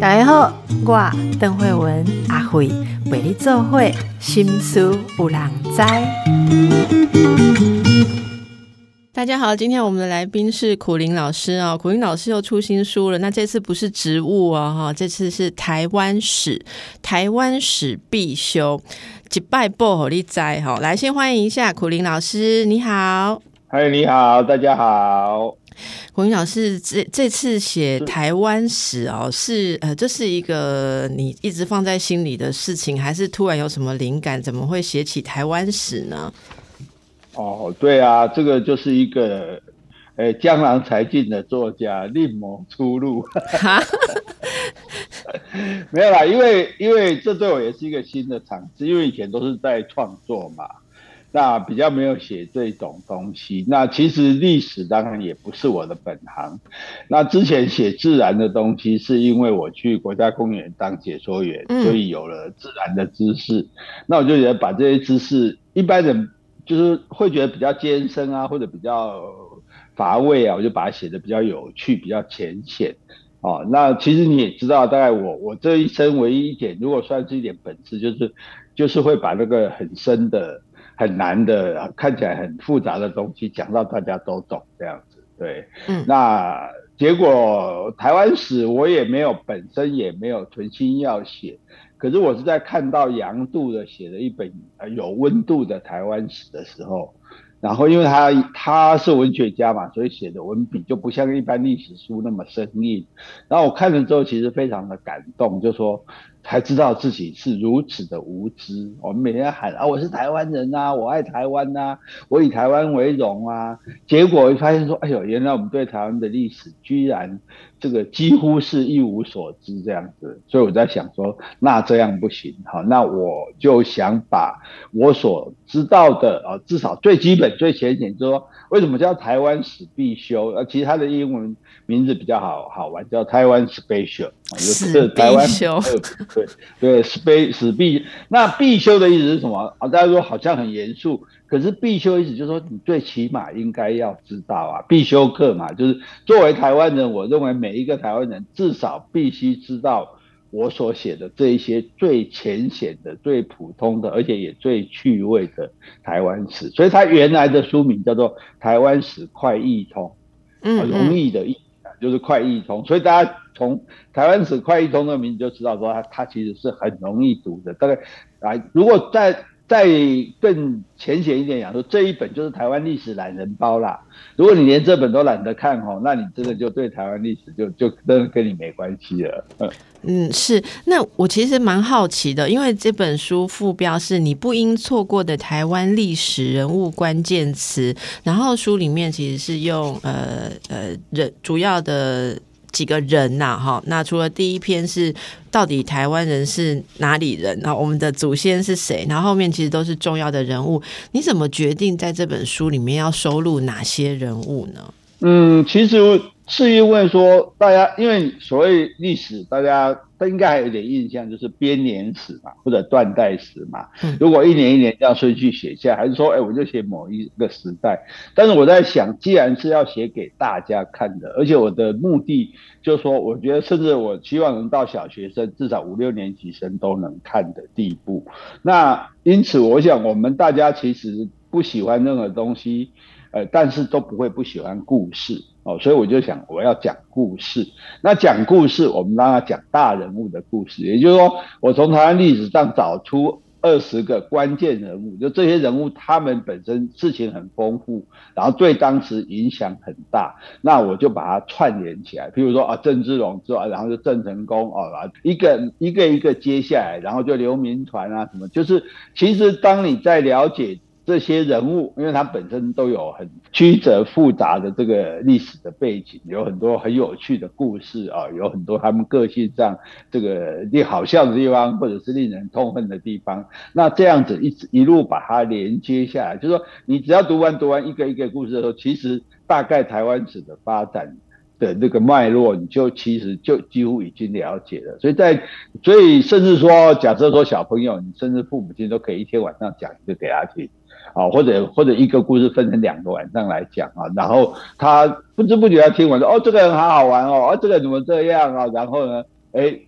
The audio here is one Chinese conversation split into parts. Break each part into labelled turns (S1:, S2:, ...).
S1: 大家好，我邓慧文阿慧为你做会心思有人知。大家好，今天我们的来宾是苦林老师啊，苦林老师又出新书了。那这次不是植物哦，哈，这次是台湾史，台湾史必修，一拜报好利在哈。来，先欢迎一下苦林老师，你好。
S2: 嗨，你好，大家好。
S1: 胡云老师，这这次写台湾史哦，是呃，这是一个你一直放在心里的事情，还是突然有什么灵感，怎么会写起台湾史呢？
S2: 哦，对啊，这个就是一个呃江郎才尽的作家另谋出路。没有啦，因为因为这对我也是一个新的尝试，因为以前都是在创作嘛。那比较没有写这种东西。那其实历史当然也不是我的本行。那之前写自然的东西，是因为我去国家公园当解说员，所以有了自然的知识。那我就觉得把这些知识，一般人就是会觉得比较艰深啊，或者比较乏味啊，我就把它写的比较有趣、比较浅显。哦，那其实你也知道，大概我我这一生唯一一点，如果算是一点本事，就是就是会把那个很深的。很难的，看起来很复杂的东西讲到大家都懂这样子，对，嗯，那结果台湾史我也没有本身也没有存心要写，可是我是在看到杨度的写了一本有温度的台湾史的时候，然后因为他他是文学家嘛，所以写的文笔就不像一般历史书那么生硬，然后我看了之后其实非常的感动，就说。才知道自己是如此的无知。我们每天喊啊，我是台湾人呐，我爱台湾呐，我以台湾为荣啊。结果发现说，哎呦，原来我们对台湾的历史居然这个几乎是一无所知这样子。所以我在想说，那这样不行哈，那我就想把我所知道的啊，至少最基本、最浅显，就说为什么叫台湾史必修？呃，其实它的英文名字比较好好玩，叫台湾 Special。
S1: 史必修，
S2: 对对，史必史必那必修的意思是什么啊？大家说好像很严肃，可是必修意思就是说你最起码应该要知道啊，必修课嘛，就是作为台湾人，我认为每一个台湾人至少必须知道我所写的这一些最浅显的、最普通的，而且也最趣味的台湾史。所以它原来的书名叫做《台湾史快易通》，嗯，容易的易。就是快易通，所以大家从台湾史快易通的名字就知道说它它其实是很容易读的。大概啊，如果在再更浅显一点讲说，这一本就是台湾历史懒人包啦。如果你连这本都懒得看哦，那你真的就对台湾历史就就真的跟你没关系了。嗯，
S1: 是。那我其实蛮好奇的，因为这本书副标是你不应错过的台湾历史人物关键词，然后书里面其实是用呃呃人主要的。几个人呐，哈，那除了第一篇是到底台湾人是哪里人，然后我们的祖先是谁，然后后面其实都是重要的人物。你怎么决定在这本书里面要收录哪些人物呢？
S2: 嗯，其实是因为说大家，因为所谓历史，大家。他应该还有点印象，就是编年史嘛，或者断代史嘛。如果一年一年这样顺序写下，还是说，哎，我就写某一个时代。但是我在想，既然是要写给大家看的，而且我的目的就是说，我觉得甚至我希望能到小学生，至少五六年级生都能看的地步。那因此，我想我们大家其实不喜欢任何东西，呃，但是都不会不喜欢故事。哦，所以我就想我要讲故事。那讲故事，我们让他讲大人物的故事，也就是说，我从台湾历史上找出二十个关键人物，就这些人物他们本身事情很丰富，然后对当时影响很大，那我就把它串联起来。譬如说啊，郑芝龙之外，然后就郑成功哦，一个一个一个接下来，然后就刘铭传啊什么，就是其实当你在了解。这些人物，因为他本身都有很曲折复杂的这个历史的背景，有很多很有趣的故事啊，有很多他们个性上这个令好笑的地方，或者是令人痛恨的地方。那这样子一直一路把它连接下来，就是说你只要读完读完一个一个故事的时候，其实大概台湾史的发展的那个脉络，你就其实就几乎已经了解了。所以在所以甚至说，假设说小朋友，你甚至父母亲都可以一天晚上讲一个给他听，啊，或者或者一个故事分成两个晚上来讲啊，然后他不知不觉他听完说，哦，这个人好好玩哦，哦，这个怎么这样啊？然后呢，哎，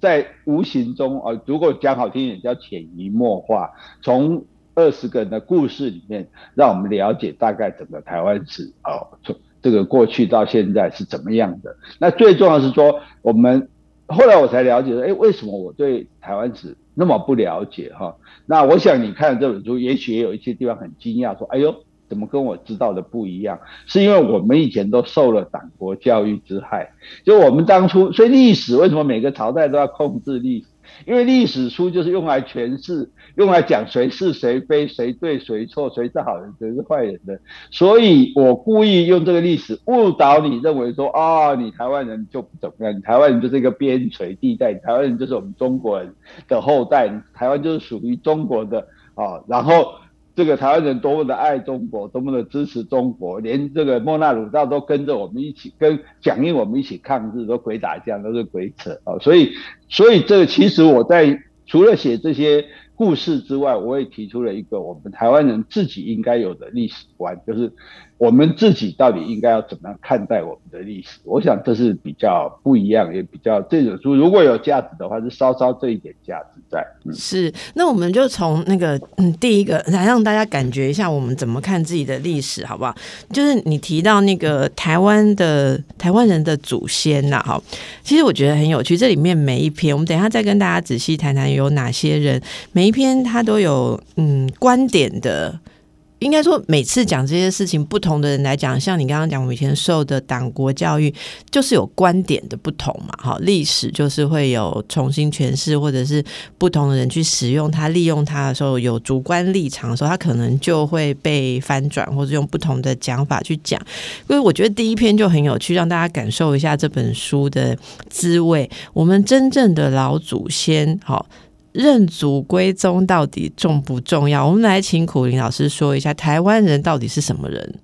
S2: 在无形中啊，如果讲好听一点叫潜移默化，从二十个人的故事里面，让我们了解大概整个台湾史哦，从这个过去到现在是怎么样的。那最重要是说，我们后来我才了解说，哎，为什么我对台湾史那么不了解哈？那我想你看这本书，也许也有一些地方很惊讶，说，哎呦，怎么跟我知道的不一样？是因为我们以前都受了党国教育之害，就我们当初，所以历史为什么每个朝代都要控制历史？因为历史书就是用来诠释、用来讲谁是谁非、谁对谁错、谁是好人、谁是坏人的。所以我故意用这个历史误导你，认为说啊，你台湾人就不怎么样，你台湾人就是一个边陲地带，台湾人就是我们中国人的后代，台湾就是属于中国的啊，然后。这个台湾人多么的爱中国，多么的支持中国，连这个莫纳鲁道都跟着我们一起，跟响应我们一起抗日，都鬼打架，都是鬼扯啊！所以，所以这个其实我在除了写这些故事之外，我也提出了一个我们台湾人自己应该有的历史观，就是。我们自己到底应该要怎么样看待我们的历史？我想这是比较不一样，也比较这本书如果有价值的话，是稍稍这一点价值在。
S1: 是，那我们就从那个嗯，第一个来让大家感觉一下我们怎么看自己的历史，好不好？就是你提到那个台湾的台湾人的祖先呐，哈，其实我觉得很有趣。这里面每一篇，我们等一下再跟大家仔细谈谈有哪些人，每一篇它都有嗯观点的。应该说，每次讲这些事情，不同的人来讲，像你刚刚讲，我们以前受的党国教育，就是有观点的不同嘛。哈，历史就是会有重新诠释，或者是不同的人去使用它、利用它的时候，有主观立场的时候，它可能就会被翻转，或者用不同的讲法去讲。因为我觉得第一篇就很有趣，让大家感受一下这本书的滋味。我们真正的老祖先，好。认祖归宗到底重不重要？我们来请苦林老师说一下，台湾人到底是什么人？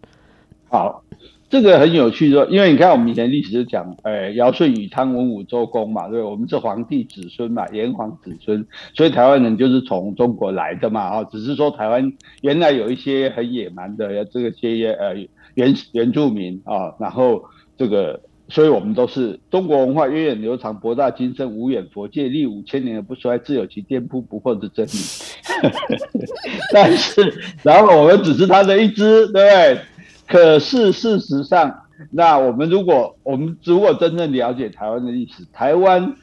S2: 好，这个很有趣，说，因为你看我们以前历史是讲，哎，尧舜禹汤文武周公嘛，对，我们是皇帝子孙嘛，炎黄子孙，所以台湾人就是从中国来的嘛，啊，只是说台湾原来有一些很野蛮的这个些呃原原住民啊，然后这个。所以，我们都是中国文化源远流长、博大精深、无远佛界、历五千年而不衰，自有其颠扑不破之真理。但是，然后我们只是他的一支，对不对？可是事实上，那我们如果我们如果真正了解台湾的历史，台湾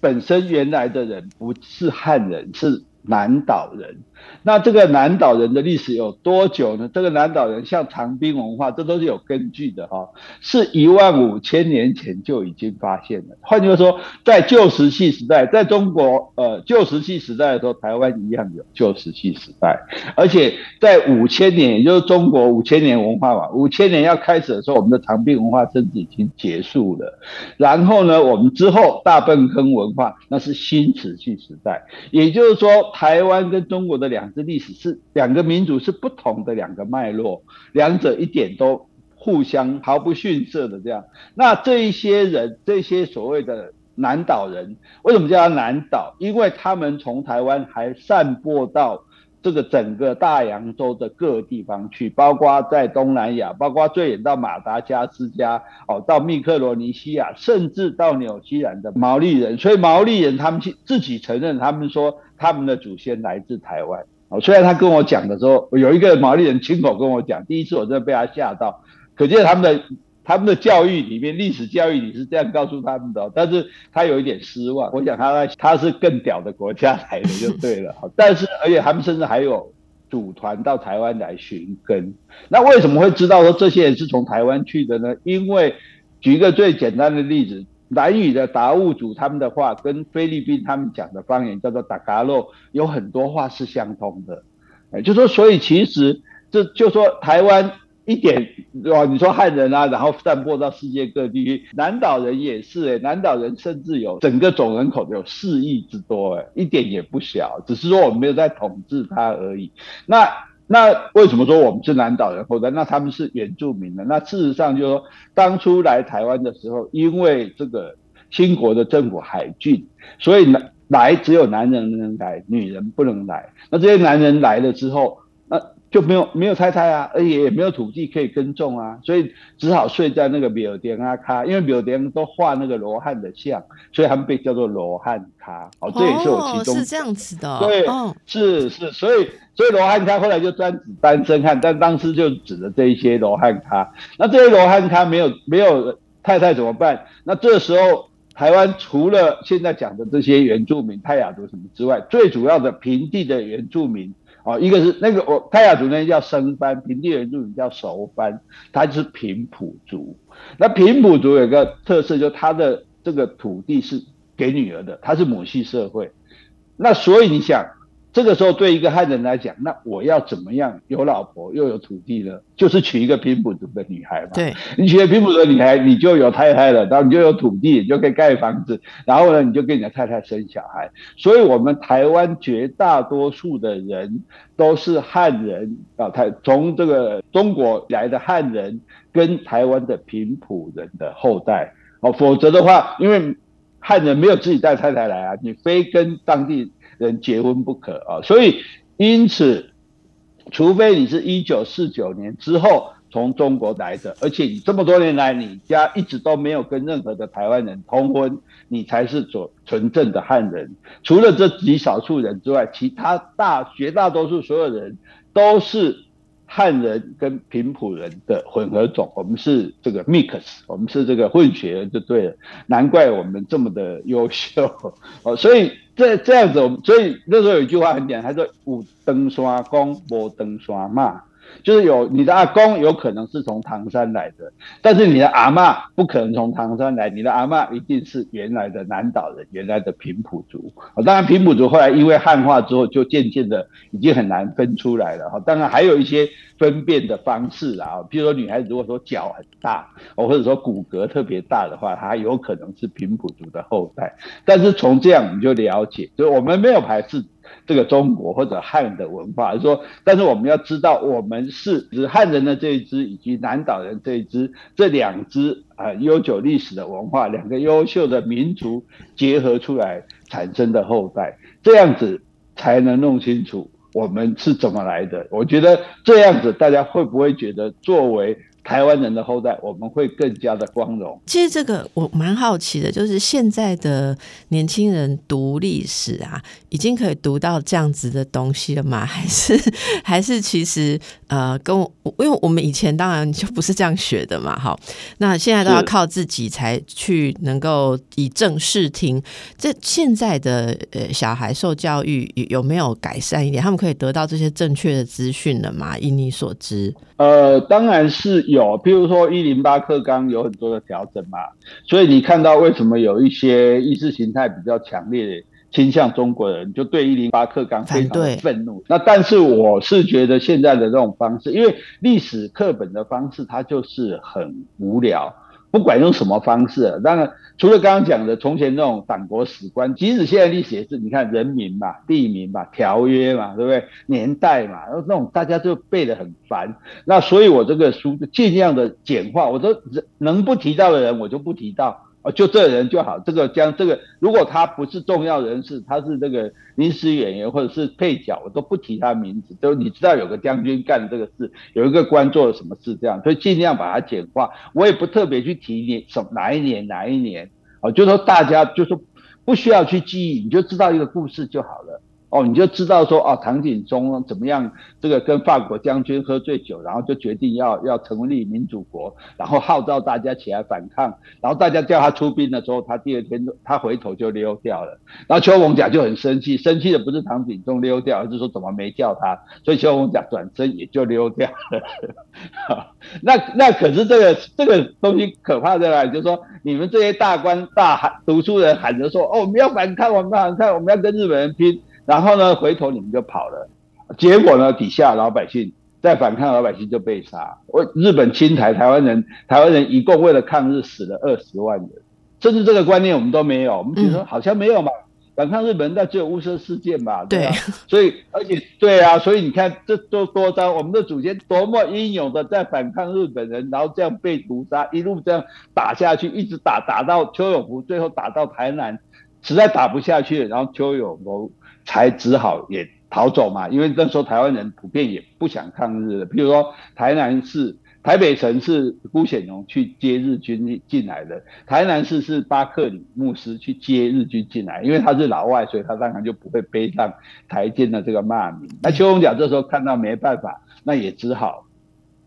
S2: 本身原来的人不是汉人，是南岛人。那这个南岛人的历史有多久呢？这个南岛人像长滨文化，这都是有根据的哈，是一万五千年前就已经发现了。换句话说，在旧石器时代，在中国呃旧石器时代的时候，台湾一样有旧石器时代，而且在五千年，也就是中国五千年文化嘛，五千年要开始的时候，我们的长滨文化甚至已经结束了。然后呢，我们之后大粪坑文化那是新石器时代，也就是说，台湾跟中国的两。支历史是两个民族是不同的两个脉络，两者一点都互相毫不逊色的这样。那这一些人，这些所谓的南岛人，为什么叫他南岛？因为他们从台湾还散播到这个整个大洋洲的各地方去，包括在东南亚，包括最远到马达加斯加，哦，到密克罗尼西亚，甚至到纽西兰的毛利人。所以毛利人他们去自己承认，他们说。他们的祖先来自台湾，哦，虽然他跟我讲的时候，有一个毛利人亲口跟我讲，第一次我真的被他吓到，可见他们的他们的教育里面，历史教育里是这样告诉他们的，但是他有一点失望，我想他他是更屌的国家来的就对了，但是而且他们甚至还有组团到台湾来寻根，那为什么会知道说这些人是从台湾去的呢？因为举一个最简单的例子。南语的达悟族他们的话跟菲律宾他们讲的方言叫做达嘎洛，有很多话是相通的，哎，就说所以其实这就说台湾一点哇，你说汉人啊，然后散播到世界各地，南岛人也是哎，南岛人甚至有整个总人口有四亿之多哎，一点也不小，只是说我们没有在统治它而已。那那为什么说我们是南岛人后代？那他们是原住民呢。那事实上就是说，当初来台湾的时候，因为这个新国的政府海禁，所以呢来只有男人能来，女人不能来。那这些男人来了之后，就没有没有太太啊，而且也没有土地可以耕种啊，所以只好睡在那个庙殿啊卡，因为庙殿都画那个罗汉的像，所以他们被叫做罗汉卡。哦，这也是我其中
S1: 是这样子的，
S2: 对，是是，所以所以罗汉卡后来就专指单身汉，但当时就指的这一些罗汉卡。那这些罗汉卡没有没有太太怎么办？那这时候台湾除了现在讲的这些原住民泰雅族什么之外，最主要的平地的原住民。哦，一个是那个我泰雅族那叫生番，平地原住民叫熟番，它是平埔族。那平埔族有个特色，就他的这个土地是给女儿的，他是母系社会。那所以你想。这个时候，对一个汉人来讲，那我要怎么样有老婆又有土地呢？就是娶一个平埔族的女孩嘛。
S1: 对，
S2: 你娶了平埔族的女孩，你就有太太了，然后你就有土地，你就可以盖房子，然后呢，你就跟你的太太生小孩。所以，我们台湾绝大多数的人都是汉人啊，台从这个中国来的汉人跟台湾的平埔人的后代哦，否则的话，因为汉人没有自己带太太来啊，你非跟当地。人结婚不可啊，所以因此，除非你是一九四九年之后从中国来的，而且你这么多年来你家一直都没有跟任何的台湾人通婚，你才是纯纯正的汉人。除了这极少数人之外，其他大绝大多数所有人都是。汉人跟平埔人的混合种，我们是这个 mix，我们是这个混血就对了，难怪我们这么的优秀 哦。所以这这样子，所以那时候有一句话很简单，他说“五登山公，无登山骂”。就是有你的阿公有可能是从唐山来的，但是你的阿妈不可能从唐山来，你的阿妈一定是原来的南岛人，原来的平埔族。当然平埔族后来因为汉化之后，就渐渐的已经很难分出来了。哈，当然还有一些分辨的方式啊，比如说女孩子如果说脚很大，或者说骨骼特别大的话，她有可能是平埔族的后代。但是从这样你就了解，就我们没有排斥。这个中国或者汉的文化，说，但是我们要知道，我们是指汉人的这一支以及南岛人这一支这两支啊悠久历史的文化，两个优秀的民族结合出来产生的后代，这样子才能弄清楚我们是怎么来的。我觉得这样子，大家会不会觉得作为？台湾人的后代，我们会更加的光荣。
S1: 其实这个我蛮好奇的，就是现在的年轻人读历史啊，已经可以读到这样子的东西了吗？还是 还是其实呃，跟我因为我们以前当然就不是这样学的嘛，哈。那现在都要靠自己才去能够以正视听。这现在的呃小孩受教育有没有改善一点？他们可以得到这些正确的资讯了吗？以你所知？
S2: 呃，当然是有，譬如说一零八课纲有很多的调整嘛，所以你看到为什么有一些意识形态比较强烈的倾向中国人，就对一零八课纲非常愤怒。那但是我是觉得现在的这种方式，因为历史课本的方式它就是很无聊。不管用什么方式，当然除了刚刚讲的从前那种党国史观，即使现在历史也是，你看人民嘛、地名嘛、条约嘛，对不对？年代嘛，那种大家就背得很烦。那所以我这个书尽量的简化，我都能不提到的人我就不提到。就这人就好，这个将这个，如果他不是重要人士，他是这个临时演员或者是配角，我都不提他名字。都你知道有个将军干这个事，有一个官做了什么事，这样，所以尽量把它简化。我也不特别去提你什哪一年哪一年，哦，就说大家就说不需要去记忆，你就知道一个故事就好了。哦，你就知道说哦，唐景宗怎么样？这个跟法国将军喝醉酒，然后就决定要要成立民主国，然后号召大家起来反抗，然后大家叫他出兵的时候，他第二天他回头就溜掉了。然后邱逢甲就很生气，生气的不是唐景宗溜掉，而是说怎么没叫他，所以邱逢甲转身也就溜掉了。那那可是这个这个东西可怕在哪里？就是说你们这些大官大喊读书人喊着说哦，我们要反抗，我们要反抗，我们要跟日本人拼。然后呢，回头你们就跑了，结果呢，底下老百姓在反抗，老百姓就被杀。我日本侵台，台湾人台湾人一共为了抗日死了二十万人，甚至这个观念我们都没有，我们觉得好像没有嘛。反抗日本人，那只有雾社事件嘛，
S1: 对，
S2: 所以而且对啊，所以你看这多多张，我们的祖先多么英勇的在反抗日本人，然后这样被屠杀，一路这样打下去，一直打打到邱永福，最后打到台南，实在打不下去，然后邱永福才只好也逃走嘛，因为那时候台湾人普遍也不想抗日的，比如说台南市。台北城是辜显荣去接日军进来的，台南市是巴克里牧师去接日军进来，因为他是老外，所以他当然就不会背上台奸的这个骂名。那邱永甲这时候看到没办法，那也只好，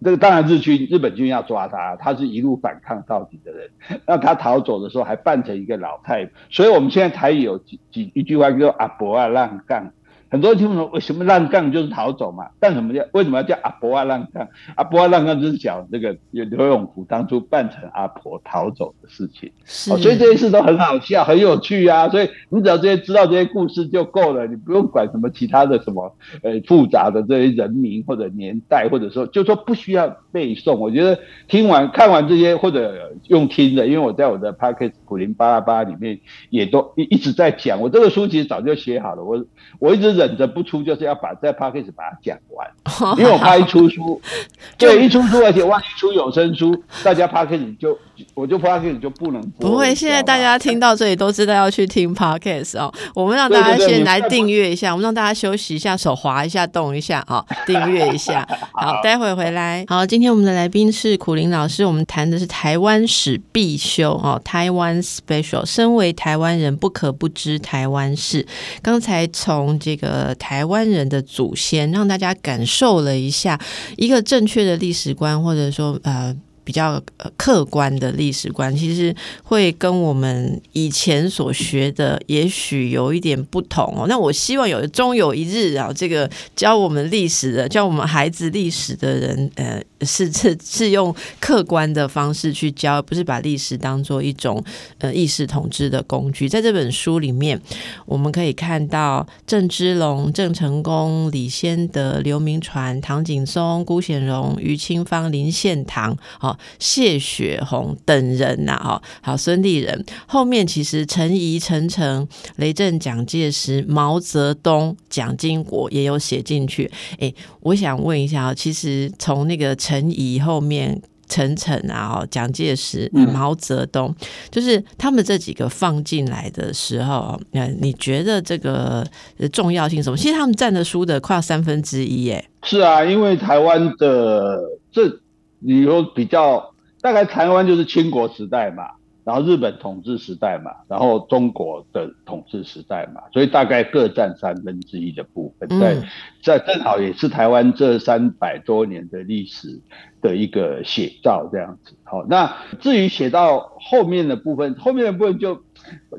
S2: 这个当然日军日本军要抓他，他是一路反抗到底的人，那他逃走的时候还扮成一个老太，所以我们现在才有几几一句话叫阿伯啊浪干。很多人听不懂为什么浪杠就是逃走嘛？但什么叫为什么要叫阿婆啊浪杠？阿婆啊浪杠就是讲这个刘永福当初扮成阿婆逃走的事情。
S1: 是，
S2: 所以这些事都很好笑，很有趣啊。所以你只要这些知道这些故事就够了，你不用管什么其他的什么呃复杂的这些人名或者年代，或者说就说不需要背诵。我觉得听完看完这些或者用听的，因为我在我的 p a c k e 普林巴拉巴里面也都一一直在讲。我这个书其实早就写好了，我我一直。忍着不出，就是要把在 p a c k a g e 把它讲完，因为我怕一出书，对，一出书，而且万一出有声书，大家 p a c k a g e 就我就 p a c k a g e 就不能播。
S1: 不会，现在大家听到这里都知道要去听 p a c k a g e 哦。我们让大家先来订阅一下，我们让大家休息一下，手滑一下，动一下啊，订阅一下。好，待会回来。好，今天我们的来宾是苦林老师，我们谈的是台湾史必修哦，台湾 special。身为台湾人，不可不知台湾事。刚才从这个。台湾人的祖先，让大家感受了一下一个正确的历史观，或者说呃。比较客观的历史观，其实会跟我们以前所学的也许有一点不同哦。那我希望有终有一日啊，这个教我们历史的、教我们孩子历史的人，呃，是是是用客观的方式去教，不是把历史当做一种呃意识统治的工具。在这本书里面，我们可以看到郑芝龙、郑成功、李先德、刘铭传、唐景松、辜显荣、于清芳、林献堂，好。谢雪红等人呐，哈，好，孙立人后面其实陈仪、陈诚、雷震、蒋介石、毛泽东、蒋经国也有写进去。哎，我想问一下啊，其实从那个陈仪后面陈诚啊，蒋介石、毛泽东，就是他们这几个放进来的时候，那，你觉得这个重要性什么？其实他们占的书的快要三分之一，哎，
S2: 是啊，因为台湾的这。你说比较大概台湾就是清国时代嘛，然后日本统治时代嘛，然后中国的统治时代嘛，所以大概各占三分之一的部分，在在正好也是台湾这三百多年的历史的一个写照这样子。好，那至于写到后面的部分，后面的部分就。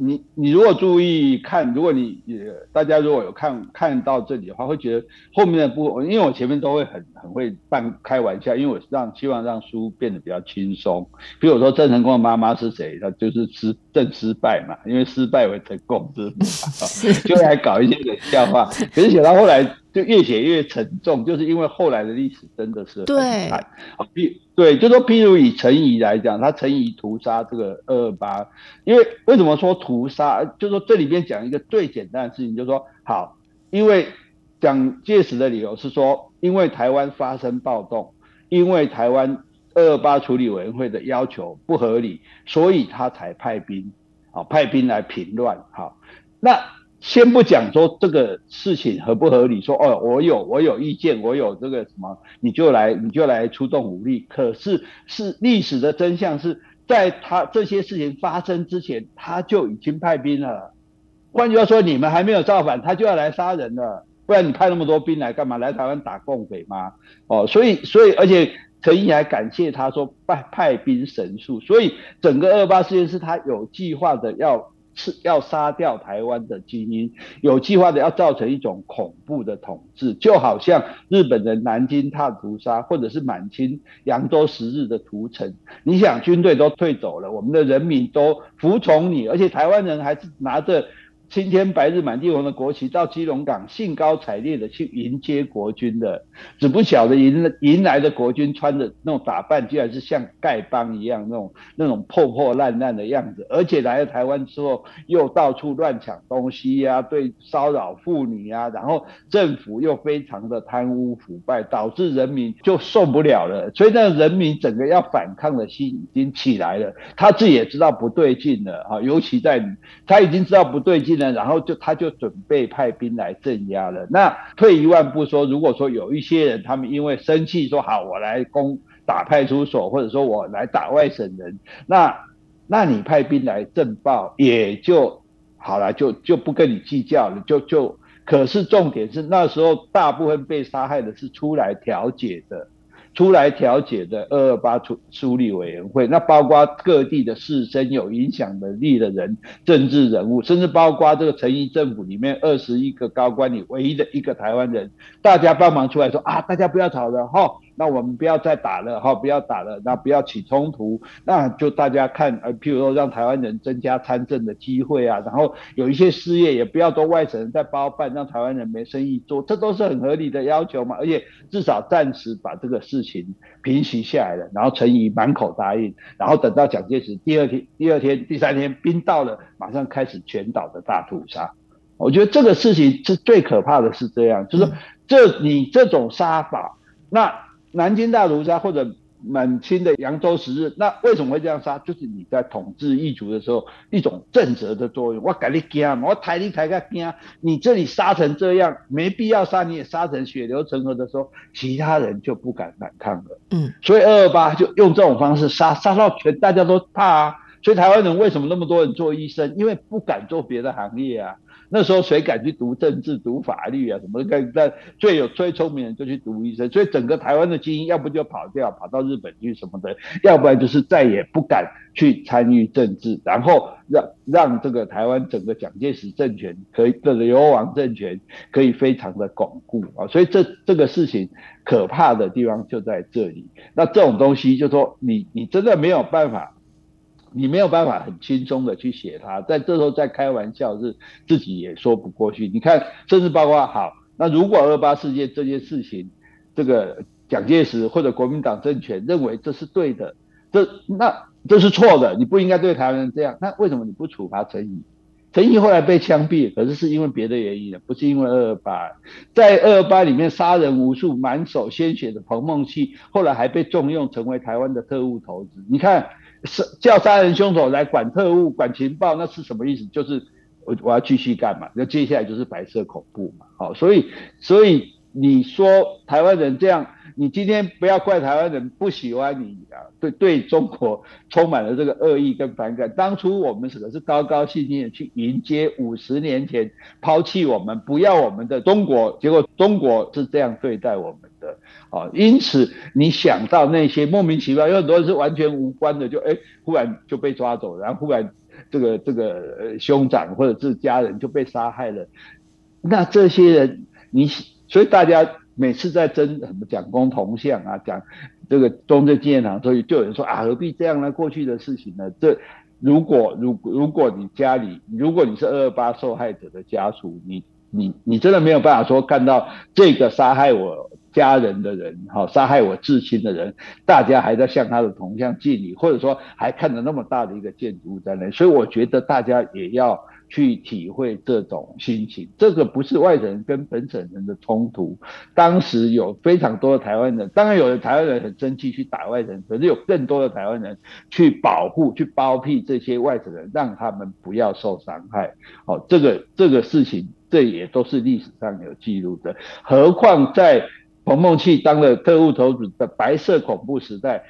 S2: 你你如果注意看，如果你也大家如果有看看到这里的话，会觉得后面的部分，因为我前面都会很很会半开玩笑，因为我让希望让书变得比较轻松。比如说郑成功的妈妈是谁？他就是失郑失败嘛，因为失败为成功之母，就来搞一些冷笑话。可是写到后来。就越写越沉重，就是因为后来的历史真的是很惨。比对，就说譬如以陈仪来讲，他陈仪屠杀这个二二八，因为为什么说屠杀？就说这里边讲一个最简单的事情，就说好，因为蒋介石的理由是说，因为台湾发生暴动，因为台湾二二八处理委员会的要求不合理，所以他才派兵，啊，派兵来平乱。好，那。先不讲说这个事情合不合理，说哦，我有我有意见，我有这个什么，你就来你就来出动武力。可是是历史的真相是在他这些事情发生之前，他就已经派兵了。换句话说，你们还没有造反，他就要来杀人了。不然你派那么多兵来干嘛？来台湾打共匪吗？哦，所以所以而且陈毅还感谢他说派派兵神速，所以整个二八事件是他有计划的要。是要杀掉台湾的精英，有计划的要造成一种恐怖的统治，就好像日本人南京大屠杀，或者是满清扬州十日的屠城。你想，军队都退走了，我们的人民都服从你，而且台湾人还是拿着青天白日满地红的国旗到基隆港，兴高采烈的去迎接国军的，只不晓得迎迎来的国军穿的那种打扮，居然是像丐帮一样那种那种破破烂烂的样子，而且来了台湾之后，又到处乱抢东西呀，对骚扰妇女呀，然后政府又非常的贪污腐败，导致人民就受不了了，所以那人民整个要反抗的心已经起来了，他自己也知道不对劲了啊，尤其在他已经知道不对劲。然后就他就准备派兵来镇压了。那退一万步说，如果说有一些人他们因为生气说好我来攻打派出所，或者说我来打外省人，那那你派兵来镇暴也就好了，就就不跟你计较了。就就可是重点是那时候大部分被杀害的是出来调解的。出来调解的二二八处处理委员会，那包括各地的士绅、有影响能力的人、政治人物，甚至包括这个陈仪政府里面二十一个高官里唯一的一个台湾人，大家帮忙出来说啊，大家不要吵了哈。那我们不要再打了哈，不要打了，那不要起冲突，那就大家看，呃，譬如说让台湾人增加参政的机会啊，然后有一些事业也不要都外省人在包办，让台湾人没生意做，这都是很合理的要求嘛。而且至少暂时把这个事情平息下来了，然后陈仪满口答应，然后等到蒋介石第二天、第二天、第三天兵到了，马上开始全岛的大屠杀。我觉得这个事情是最可怕的是这样，就是这你这种杀法，那。南京大屠杀或者满清的扬州十日，那为什么会这样杀？就是你在统治异族的时候一种震慑的作用。我赶你惊嘛，我抬你抬个惊，你这里杀成这样，没必要杀，你也杀成血流成河的时候，其他人就不敢反抗了。嗯，所以二二八就用这种方式杀，杀到全大家都怕啊。所以台湾人为什么那么多人做医生？因为不敢做别的行业啊。那时候谁敢去读政治、读法律啊？什么？在最有最聪明的就去读医生，所以整个台湾的精英要不就跑掉，跑到日本去什么的，要不然就是再也不敢去参与政治，然后让让这个台湾整个蒋介石政权可以的流亡政权可以非常的巩固啊！所以这这个事情可怕的地方就在这里。那这种东西就说你你真的没有办法。你没有办法很轻松的去写它，在这时候再开玩笑是自己也说不过去。你看，甚至包括好，那如果二八事件这件事情，这个蒋介石或者国民党政权认为这是对的，这那这是错的，你不应该对台湾人这样。那为什么你不处罚陈仪？陈仪后来被枪毙，可是是因为别的原因的，不是因为二二八。在二二八里面杀人无数、满手鲜血的彭梦熙，后来还被重用成为台湾的特务头子。你看。是叫杀人凶手来管特务、管情报，那是什么意思？就是我我要继续干嘛？那接下来就是白色恐怖嘛。好，所以所以你说台湾人这样，你今天不要怪台湾人不喜欢你啊，对对中国充满了这个恶意跟反感。当初我们可是高高兴兴的去迎接五十年前抛弃我们、不要我们的中国，结果中国是这样对待我们。的啊，因此你想到那些莫名其妙，有很多人是完全无关的，就哎，忽然就被抓走，然后忽然这个这个呃兄长或者是家人就被杀害了。那这些人，你所以大家每次在争什么讲公铜像啊，讲这个中正纪念堂，所以就有人说啊，何必这样呢？过去的事情呢？这如果如如果你家里，如果你是二二八受害者的家属，你你你真的没有办法说看到这个杀害我。家人的人，哈，杀害我至亲的人，大家还在向他的铜像敬礼，或者说还看着那么大的一个建筑物在那，所以我觉得大家也要去体会这种心情。这个不是外省人跟本省人的冲突，当时有非常多的台湾人，当然有的台湾人很生气去打外省人，可是有更多的台湾人去保护、去包庇这些外省人，让他们不要受伤害。好，这个这个事情，这也都是历史上有记录的，何况在。彭梦去当了特务头子的白色恐怖时代，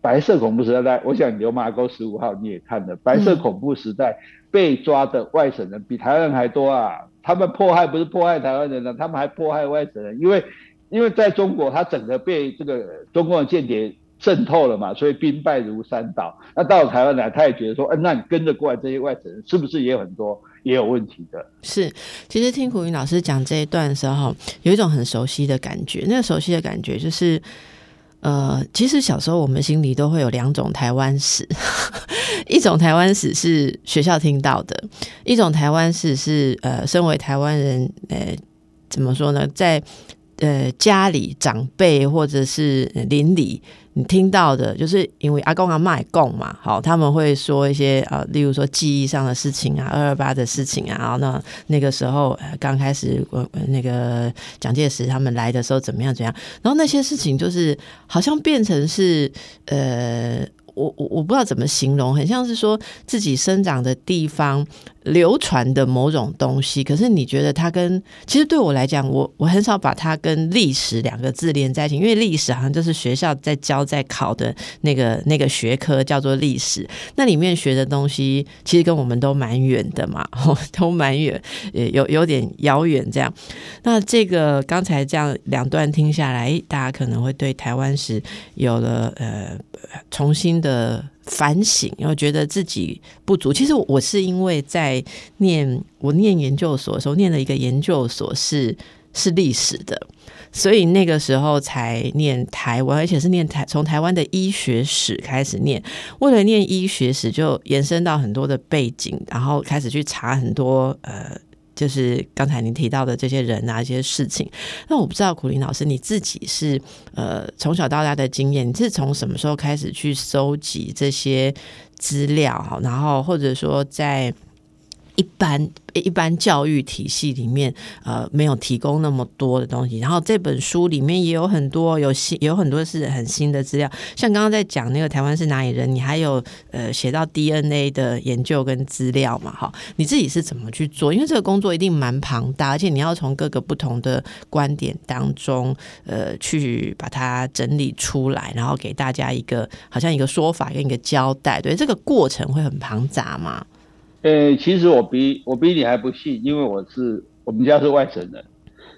S2: 白色恐怖时代，我想牛马沟十五号你也看了，白色恐怖时代被抓的外省人比台湾人还多啊！他们迫害不是迫害台湾人了，他们还迫害外省人，因为因为在中国他整个被这个中共的间谍渗透了嘛，所以兵败如山倒。那到了台湾来，他也觉得说，嗯，那你跟着过来这些外省人是不是也很多？也有问题的，
S1: 是。其实听古云老师讲这一段的时候，有一种很熟悉的感觉。那个熟悉的感觉就是，呃，其实小时候我们心里都会有两种台湾史，一种台湾史是学校听到的，一种台湾史是呃，身为台湾人，呃，怎么说呢，在呃家里长辈或者是邻里。你听到的，就是因为阿公阿妈也供嘛，好，他们会说一些啊，例如说记忆上的事情啊，二二八的事情啊，然后那那个时候刚开始，那个蒋介石他们来的时候怎么样怎样，然后那些事情就是好像变成是呃。我我我不知道怎么形容，很像是说自己生长的地方流传的某种东西。可是你觉得它跟其实对我来讲，我我很少把它跟历史两个字连在一起，因为历史好像就是学校在教在考的那个那个学科叫做历史，那里面学的东西其实跟我们都蛮远的嘛，都蛮远，有有点遥远这样。那这个刚才这样两段听下来，大家可能会对台湾史有了呃重新。的反省，然后觉得自己不足。其实我是因为在念我念研究所的时候，念了一个研究所是是历史的，所以那个时候才念台湾，而且是念台从台湾的医学史开始念。为了念医学史，就延伸到很多的背景，然后开始去查很多呃。就是刚才您提到的这些人啊，一些事情。那我不知道苦林老师你自己是呃从小到大的经验，你是从什么时候开始去收集这些资料？然后或者说在一般。一般教育体系里面，呃，没有提供那么多的东西。然后这本书里面也有很多有新，有很多是很新的资料。像刚刚在讲那个台湾是哪里人，你还有呃写到 DNA 的研究跟资料嘛？哈，你自己是怎么去做？因为这个工作一定蛮庞大，而且你要从各个不同的观点当中，呃，去把它整理出来，然后给大家一个好像一个说法跟一个交代。对，这个过程会很庞杂嘛？
S2: 呃，其实我比我比你还不信，因为我是我们家是外省人，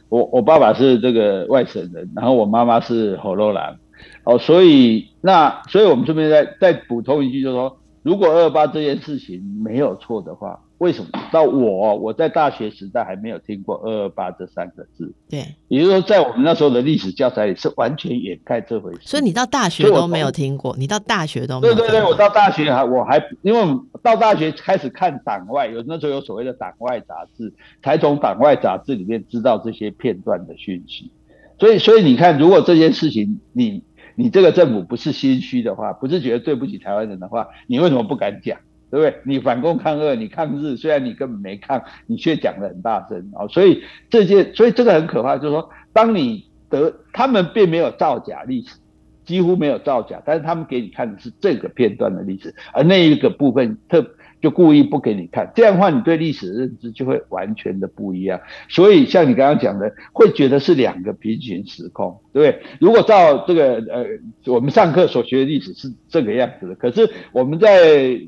S2: 我我爸爸是这个外省人，然后我妈妈是火罗兰，哦，所以那所以我们这边再再补充一句，就是说，如果二八这件事情没有错的话。为什么？到我我在大学时代还没有听过“二二八”这三个字。
S1: 对，
S2: 也就是说，在我们那时候的历史教材里是完全掩盖这回事。
S1: 所以你到大学都没有听过，你到大学都没有。
S2: 对对对，我到大学还我还因为到大学开始看党外，有那时候有所谓的党外杂志，才从党外杂志里面知道这些片段的讯息。所以所以你看，如果这件事情你你这个政府不是心虚的话，不是觉得对不起台湾人的话，你为什么不敢讲？对不对？你反共抗俄，你抗日，虽然你根本没抗，你却讲的很大声啊！所以这些，所以这个很可怕，就是说，当你得他们并没有造假历史，几乎没有造假，但是他们给你看的是这个片段的历史，而那一个部分特就故意不给你看，这样的话，你对历史的认知就会完全的不一样。所以像你刚刚讲的，会觉得是两个平行时空，对不对？如果照这个呃，我们上课所学的历史是这个样子的，可是我们在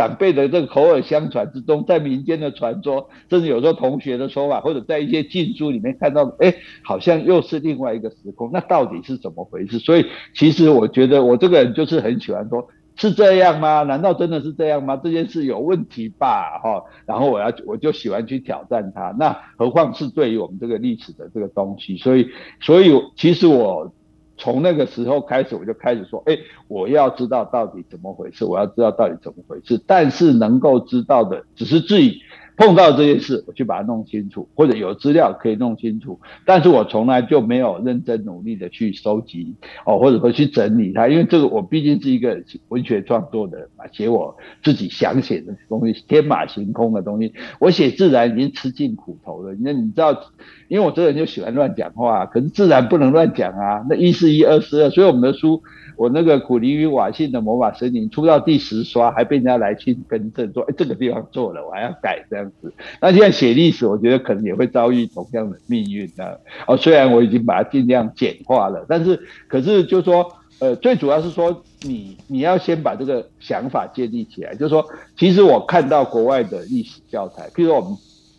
S2: 长辈的这个口耳相传之中，在民间的传说，甚至有时候同学的说法，或者在一些禁书里面看到，哎，好像又是另外一个时空，那到底是怎么回事？所以，其实我觉得我这个人就是很喜欢说，是这样吗？难道真的是这样吗？这件事有问题吧？哈，然后我要我就喜欢去挑战它。那何况是对于我们这个历史的这个东西，所以，所以其实我。从那个时候开始，我就开始说，哎，我要知道到底怎么回事，我要知道到底怎么回事。但是能够知道的，只是自己。碰到这件事，我去把它弄清楚，或者有资料可以弄清楚，但是我从来就没有认真努力的去收集哦，或者说去整理它，因为这个我毕竟是一个文学创作的人嘛，写我自己想写的东西，天马行空的东西，我写自然已经吃尽苦头了。那你知道，因为我这个人就喜欢乱讲话，可是自然不能乱讲啊，那一是一，二是二，所以我们的书。我那个古林与瓦信的魔法森林出到第十刷，还被人家来去更正，说哎这个地方错了，我还要改这样子。那现在写历史，我觉得可能也会遭遇同样的命运的。哦，虽然我已经把它尽量简化了，但是可是就说，呃，最主要是说你你要先把这个想法建立起来，就是说，其实我看到国外的历史教材，譬如说我们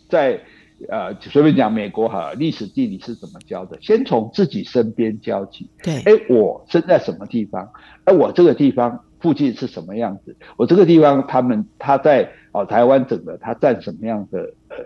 S2: 在。呃，随便讲美国哈，历史地理是怎么教的？先从自己身边教起。
S1: 对，
S2: 哎，我生在什么地方？哎，我这个地方附近是什么样子？我这个地方他们他在哦台湾整个它占什么样的呃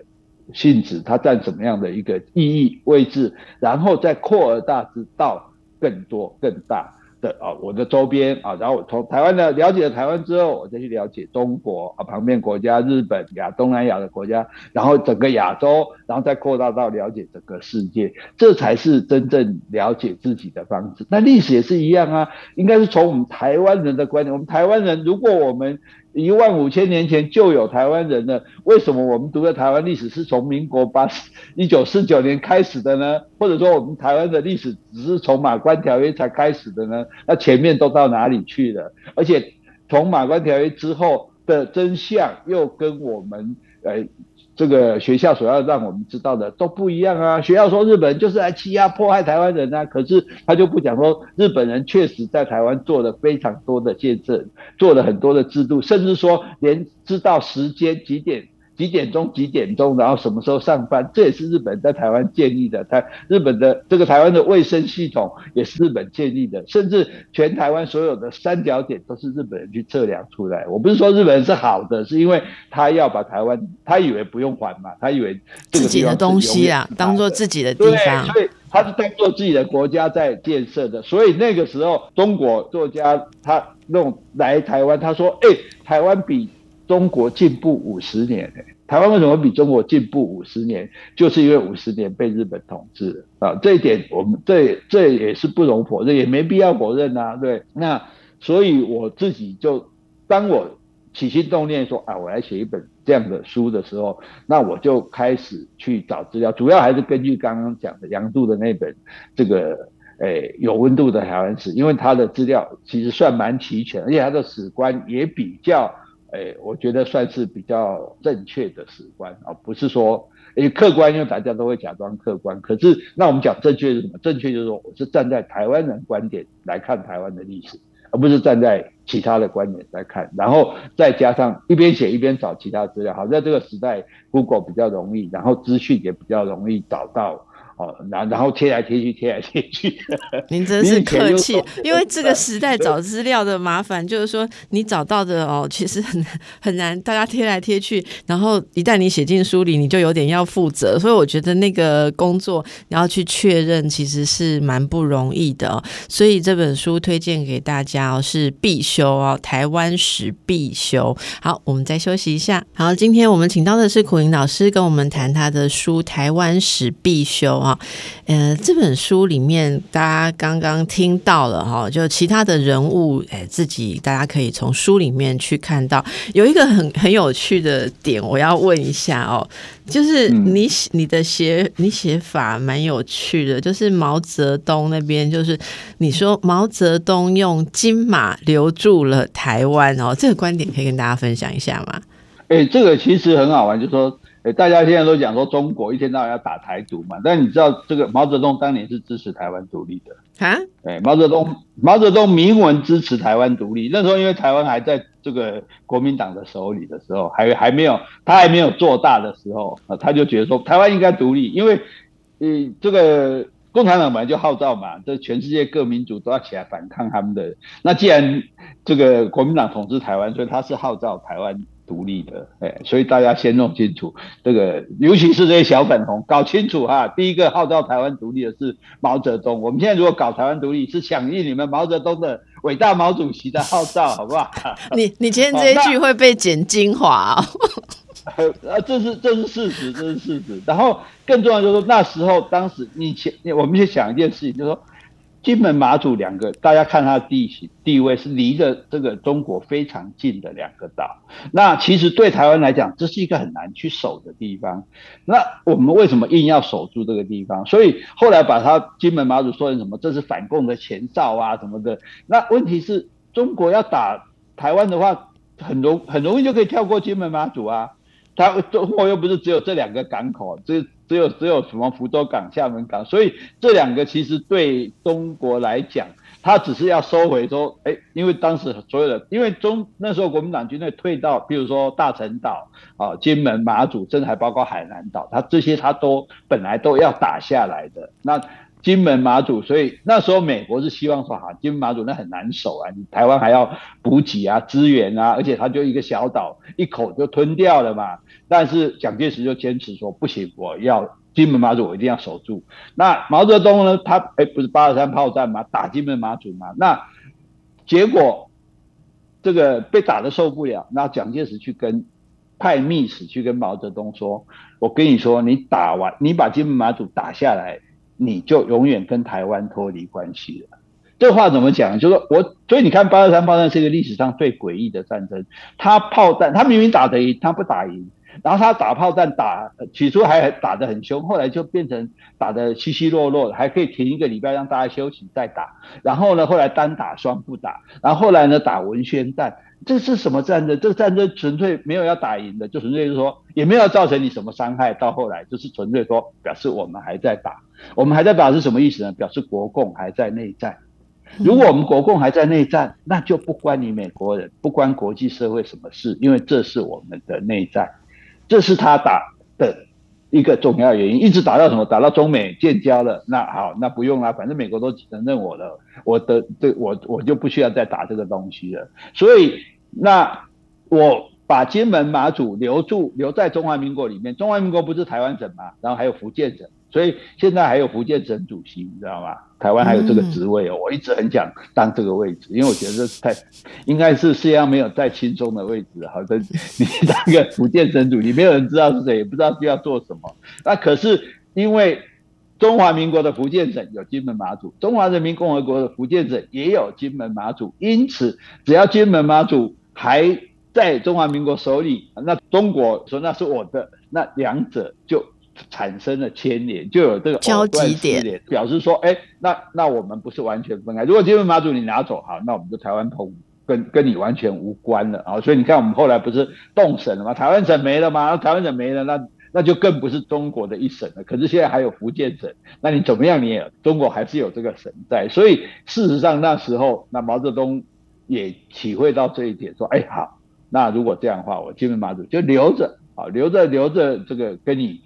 S2: 性质？它占什么样的一个意义位置？然后再扩而大之到更多更大。的啊，我的周边啊，然后从台湾的了解了台湾之后，我再去了解中国啊，旁边国家日本亚东南亚的国家，然后整个亚洲，然后再扩大到了解整个世界，这才是真正了解自己的方式。那历史也是一样啊，应该是从我们台湾人的观点，我们台湾人，如果我们一万五千年前就有台湾人了，为什么我们读的台湾历史是从民国八一九四九年开始的呢？或者说我们台湾的历史只是从马关条约才开始的呢？那前面都到哪里去了？而且从马关条约之后的真相又跟我们呃。这个学校所要让我们知道的都不一样啊！学校说日本人就是来欺压迫害台湾人啊，可是他就不讲说日本人确实在台湾做了非常多的见证，做了很多的制度，甚至说连知道时间几点。几点钟？几点钟？然后什么时候上班？这也是日本在台湾建立的。台日本的这个台湾的卫生系统也是日本建立的，甚至全台湾所有的三角点都是日本人去测量出来。我不是说日本人是好的，是因为他要把台湾，他以为不用还嘛，他以为
S1: 自己的东西啊，当做自己的地方。
S2: 对，所以他是当做自己的国家在建设的。所以那个时候，中国作家他那种来台湾，他说：“哎，台湾比。”中国进步五十年，台湾为什么比中国进步五十年？就是因为五十年被日本统治了啊！这一点我们这这也是不容否认，也没必要否认呐。对，那所以我自己就当我起心动念说啊，我来写一本这样的书的时候，那我就开始去找资料，主要还是根据刚刚讲的杨度的那本这个诶有温度的台湾史，因为他的资料其实算蛮齐全，而且他的史观也比较。哎，我觉得算是比较正确的史观啊，不是说诶客观，因为大家都会假装客观。可是那我们讲正确是什么？正确就是说，我是站在台湾人观点来看台湾的历史，而不是站在其他的观点来看。然后再加上一边写一边找其他资料，好在这个时代，Google 比较容易，然后资讯也比较容易找到。哦，然然后贴来贴去，贴来贴去。
S1: 您真是客气，因为这个 时代找资料的麻烦，就是说你找到的哦，其实很很难，大家贴来贴去，然后一旦你写进书里，你就有点要负责。所以我觉得那个工作你要去确认，其实是蛮不容易的。所以这本书推荐给大家哦，是必修哦，台湾史必修。好，我们再休息一下。好，今天我们请到的是苦林老师，跟我们谈他的书《台湾史必修》。啊，呃，这本书里面大家刚刚听到了哈，就其他的人物，哎，自己大家可以从书里面去看到有一个很很有趣的点，我要问一下哦，就是你你的写你写法蛮有趣的，就是毛泽东那边，就是你说毛泽东用金马留住了台湾哦，这个观点可以跟大家分享一下吗？
S2: 哎，这个其实很好玩，就说。大家现在都讲说中国一天到晚要打台独嘛，但你知道这个毛泽东当年是支持台湾独立的啊？哎，毛泽东毛泽东明文支持台湾独立，那时候因为台湾还在这个国民党的手里的时候，还还没有他还没有做大的时候啊，他就觉得说台湾应该独立，因为呃这个共产党本来就号召嘛，这全世界各民族都要起来反抗他们的。那既然这个国民党统治台湾，所以他是号召台湾。独立的，哎，所以大家先弄清楚这个，尤其是这些小粉红，搞清楚哈。第一个号召台湾独立的是毛泽东，我们现在如果搞台湾独立，是响应你们毛泽东的伟大毛主席的号召，好不好？
S1: 你你今天这一句会被剪精华，
S2: 呃，这是这是事实，这是事实。然后更重要就是说，那时候当时你前，我们先想一件事情，就是说。金门、马祖两个，大家看它的地形地位是离着这个中国非常近的两个岛。那其实对台湾来讲，这是一个很难去守的地方。那我们为什么硬要守住这个地方？所以后来把它金门、马祖说成什么？这是反共的前兆啊什么的。那问题是中国要打台湾的话，很容很容易就可以跳过金门、马祖啊。它中国又不是只有这两个港口，这。只有只有什么福州港、厦门港，所以这两个其实对中国来讲，他只是要收回说，哎，因为当时所有的，因为中那时候国民党军队退到，比如说大陈岛啊、金门、马祖，甚至还包括海南岛，他这些他都本来都要打下来的。那金门、马祖，所以那时候美国是希望说，哈，金门、马祖那很难守啊，你台湾还要补给啊、支援啊，而且它就一个小岛，一口就吞掉了嘛。但是蒋介石就坚持说不行，我要金门马祖我一定要守住。那毛泽东呢，他哎不是八二三炮战吗？打金门马祖嘛。那结果这个被打的受不了，那蒋介石去跟派密使去跟毛泽东说：“我跟你说，你打完你把金门马祖打下来，你就永远跟台湾脱离关系了。”这话怎么讲？就是说我，所以你看八二三炮战是一个历史上最诡异的战争。他炮战，他明明打得赢，他不打赢。然后他打炮战打，起初还打得很凶，后来就变成打得稀稀落落，还可以停一个礼拜让大家休息再打。然后呢，后来单打双不打。然后后来呢，打文宣战，这是什么战争？这个战争纯粹没有要打赢的，就纯粹是说也没有造成你什么伤害。到后来就是纯粹说表示我们还在打，我们还在打是什么意思呢？表示国共还在内战。如果我们国共还在内战，那就不关你美国人，不关国际社会什么事，因为这是我们的内战，这是他打的一个重要原因，一直打到什么？打到中美建交了，那好，那不用了，反正美国都承认我了，我的这我我就不需要再打这个东西了。所以那我把金门马祖留住，留在中华民国里面，中华民国不是台湾省嘛，然后还有福建省。所以现在还有福建省主席，你知道吗？台湾还有这个职位哦，我一直很想当这个位置，因为我觉得太应该是世界上没有再轻松的位置。好像 你当个福建省主席，没有人知道是谁，也不知道需要做什么。那可是因为中华民国的福建省有金门马祖，中华人民共和国的福建省也有金门马祖，因此只要金门马祖还在中华民国手里，那中国说那是我的，那两者就。产生了牵连，就有这个
S1: 交集点，
S2: 表示说，哎，那那我们不是完全分开。如果金门马祖你拿走，好，那我们就台湾通跟跟你完全无关了啊。所以你看，我们后来不是动省了吗？台湾省没了吗？台湾省没了，那那就更不是中国的一省了。可是现在还有福建省，那你怎么样？你也中国还是有这个省在。所以事实上那时候，那毛泽东也体会到这一点，说，哎，好，那如果这样的话，我金门马祖就留着，啊，留着留着这个跟你。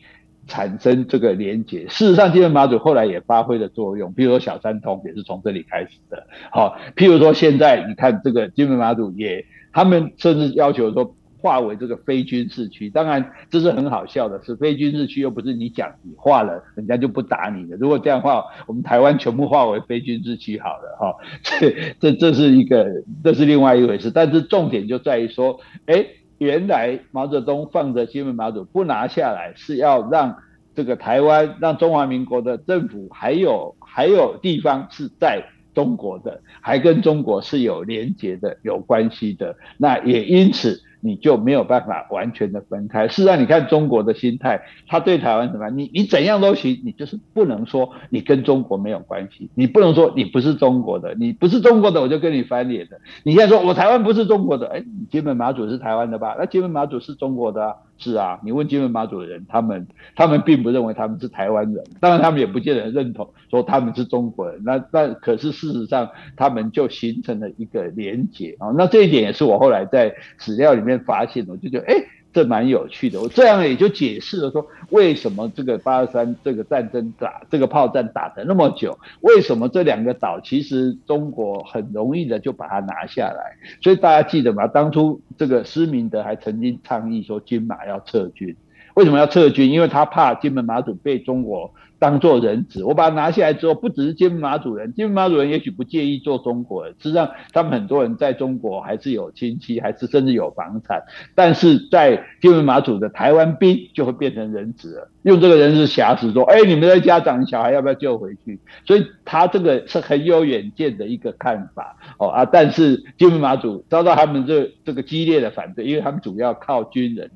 S2: 产生这个连结，事实上金门马祖后来也发挥了作用，比如说小三通也是从这里开始的。好，譬如说现在你看这个金门马祖也，他们甚至要求说划为这个非军事区。当然这是很好笑的，是非军事区又不是你讲你划了，人家就不打你的。如果这样的话，我们台湾全部划为非军事区好了哈。这这这是一个，这是另外一回事。但是重点就在于说，哎。原来毛泽东放着金门马祖不拿下来，是要让这个台湾、让中华民国的政府还有还有地方是在中国的，还跟中国是有连结的、有关系的。那也因此。你就没有办法完全的分开。事实上，你看中国的心态，他对台湾怎么样？你你怎样都行，你就是不能说你跟中国没有关系，你不能说你不是中国的，你不是中国的我就跟你翻脸的。你现在说我台湾不是中国的，哎，金门马祖是台湾的吧？那金门马祖是中国的。是啊，你问金门马祖的人，他们他们并不认为他们是台湾人，当然他们也不见得认同说他们是中国人。那那可是事实上，他们就形成了一个连结啊。那这一点也是我后来在史料里面发现，我就觉得哎。这蛮有趣的，我这样也就解释了说，为什么这个八二三这个战争打这个炮战打的那么久，为什么这两个岛其实中国很容易的就把它拿下来？所以大家记得吗？当初这个施明德还曾经倡议说军马要撤军，为什么要撤军？因为他怕金门马祖被中国。当做人质，我把它拿下来之后，不只是金门马主人，金门马主人也许不介意做中国人，事实际上他们很多人在中国还是有亲戚，还是甚至有房产，但是在金门马祖的台湾兵就会变成人质了，用这个人质挟持说，哎，你们的家长小孩要不要救回去？所以他这个是很有远见的一个看法哦啊，但是金门马祖遭到他们这这个激烈的反对，因为他们主要靠军人。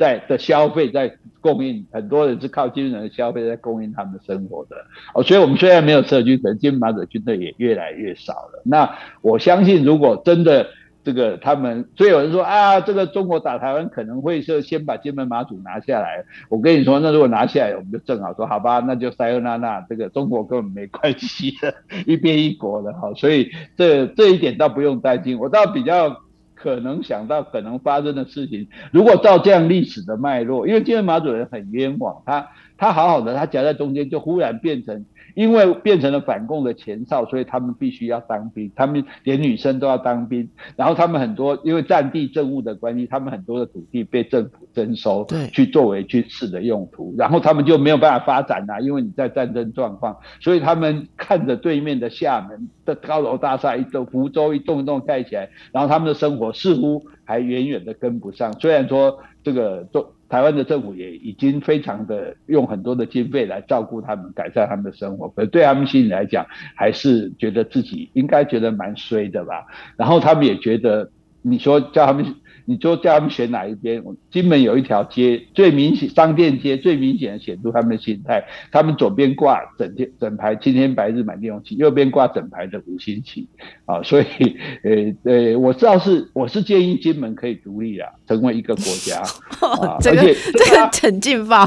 S2: 在的消费在供应，很多人是靠金人的消费在供应他们的生活的哦，所以我们虽然没有撤军，可是金马者军队也越来越少了。那我相信，如果真的这个他们，所以有人说啊，这个中国打台湾可能会是先把金门马祖拿下来。我跟你说，那如果拿下来，我们就正好说好吧，那就塞尔纳纳，这个中国根本没关系的，一边一国的哈。所以这这一点倒不用担心，我倒比较。可能想到可能发生的事情，如果照这样历史的脉络，因为今天马主任很冤枉，他他好好的，他夹在中间就忽然变成因为变成了反共的前哨，所以他们必须要当兵，他们连女生都要当兵。然后他们很多因为战地政务的关系，他们很多的土地被政府征收，
S1: 对，
S2: 去作为军事的用途。然后他们就没有办法发展啊，因为你在战争状况，所以他们看着对面的厦门的高楼大厦一栋、福州一栋一栋盖起来，然后他们的生活似乎还远远的跟不上。虽然说这个中。台湾的政府也已经非常的用很多的经费来照顾他们，改善他们的生活，可是对他们心里来讲，还是觉得自己应该觉得蛮衰的吧。然后他们也觉得，你说叫他们。你就叫他们选哪一边？金门有一条街最明显，商店街最明显的显出他们的心态。他们左边挂整天整排青天白日满地红旗，右边挂整排的五星旗啊！所以，呃呃，我知道是我是建议金门可以独立啊，成为一个国家
S1: 啊。这个这个很劲爆。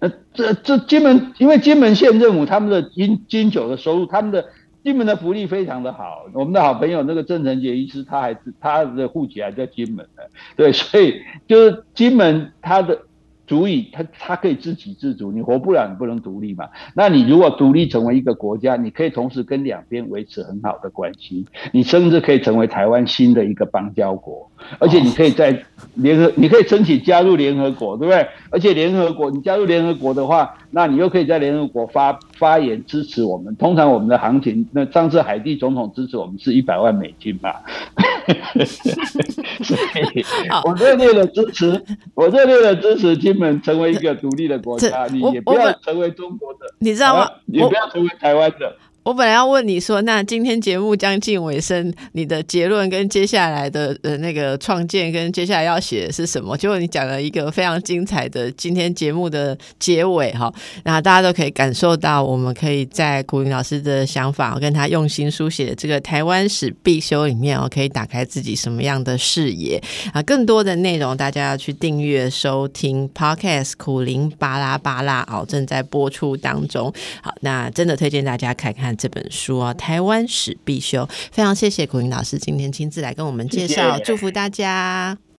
S2: 呃，这这金门，因为金门县政府他们的金金九的收入，他们的。金门的福利非常的好，我们的好朋友那个郑成杰医师，他还是他的户籍还在金门呢，对，所以就是金门他的。足以，他他可以自给自足，你活不了，你不能独立嘛。那你如果独立成为一个国家，你可以同时跟两边维持很好的关系，你甚至可以成为台湾新的一个邦交国，而且你可以在联合，你可以申请加入联合国，对不对？而且联合国，你加入联合国的话，那你又可以在联合国发发言支持我们。通常我们的行情，那上次海地总统支持我们是一百万美金嘛。所以，我热烈的支持，我热烈的支持金门成为一个独立的国家，你也不要成为中国的，
S1: 你知道吗？
S2: 也不要成为台湾的。
S1: 我本来要问你说，那今天节目将近尾声，你的结论跟接下来的呃那个创建跟接下来要写的是什么？结果你讲了一个非常精彩的今天节目的结尾哈，那大家都可以感受到，我们可以在古云老师的想法跟他用心书写的这个台湾史必修里面哦，可以打开自己什么样的视野啊？更多的内容大家要去订阅收听 Podcast 苦林巴拉巴拉哦，正在播出当中。好，那真的推荐大家看看。这本书啊，台湾史必修，非常谢谢古云老师今天亲自来跟我们介绍，祝福大家。